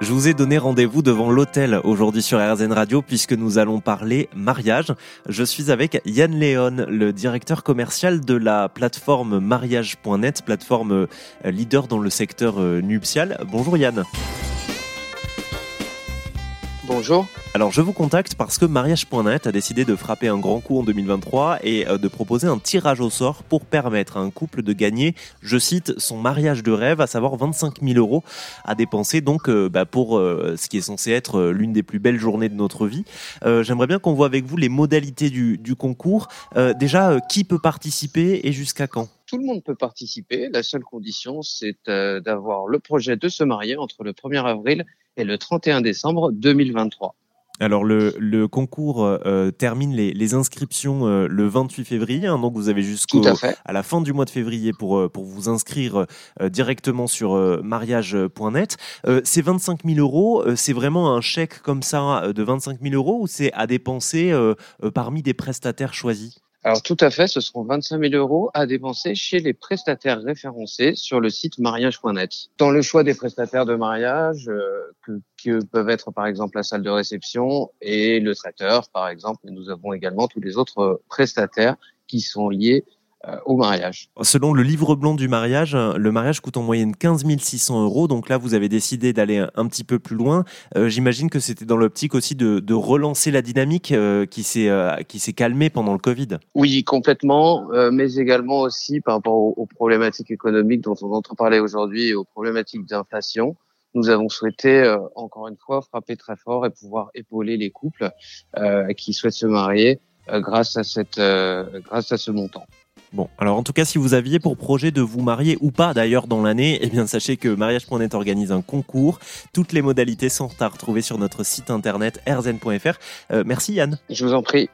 Je vous ai donné rendez-vous devant l'hôtel aujourd'hui sur RZN Radio puisque nous allons parler mariage. Je suis avec Yann Léon, le directeur commercial de la plateforme mariage.net, plateforme euh, leader dans le secteur euh, nuptial. Bonjour Yann. Bonjour. Alors je vous contacte parce que mariage.net a décidé de frapper un grand coup en 2023 et euh, de proposer un tirage au sort pour permettre à un couple de gagner, je cite, son mariage de rêve, à savoir 25 000 euros à dépenser donc euh, bah, pour euh, ce qui est censé être l'une des plus belles journées de notre vie. J'aimerais bien qu'on voit avec vous les modalités du, du concours. déjà, qui peut participer et jusqu'à quand? Tout le monde peut participer. La seule condition, c'est d'avoir le projet de se marier entre le 1er avril et le 31 décembre 2023. Alors le, le concours euh, termine les, les inscriptions euh, le 28 février, hein, donc vous avez jusqu'à à, la fin du mois de février pour, euh, pour vous inscrire directement sur mariage.net. ces 25 000 euros, c'est vraiment un chèque comme ça de 25 000 euros ou c'est à dépenser parmi des prestataires choisis? Alors tout à fait, ce seront 25 000 euros à dépenser chez les prestataires référencés sur le site mariage.net. Dans le choix des prestataires de mariage, euh, que, peuvent être par exemple la salle de réception et le traiteur par exemple, nous avons également tous les autres prestataires qui sont liés euh, au mariage. Selon le livre blanc du mariage, le mariage coûte en moyenne 15 600 euros. Donc là, vous avez décidé d'aller un, petit peu plus loin. Euh, j'imagine que c'était dans l'optique aussi de, relancer la dynamique euh, qui s'est qui s'est calmée pendant le Covid. Oui, complètement, mais également aussi par rapport aux, problématiques économiques dont on entend parler aujourd'hui et aux problématiques d'inflation nous avons souhaité, encore une fois, frapper très fort et pouvoir épauler les couples qui souhaitent se marier grâce à cette, grâce à ce montant. Bon, alors en tout cas, si vous aviez pour projet de vous marier ou pas d'ailleurs dans l'année, eh bien sachez que mariage.net organise un concours. Toutes les modalités sont à retrouver sur notre site internet rzn.fr. Euh, merci Yann. Je vous en prie.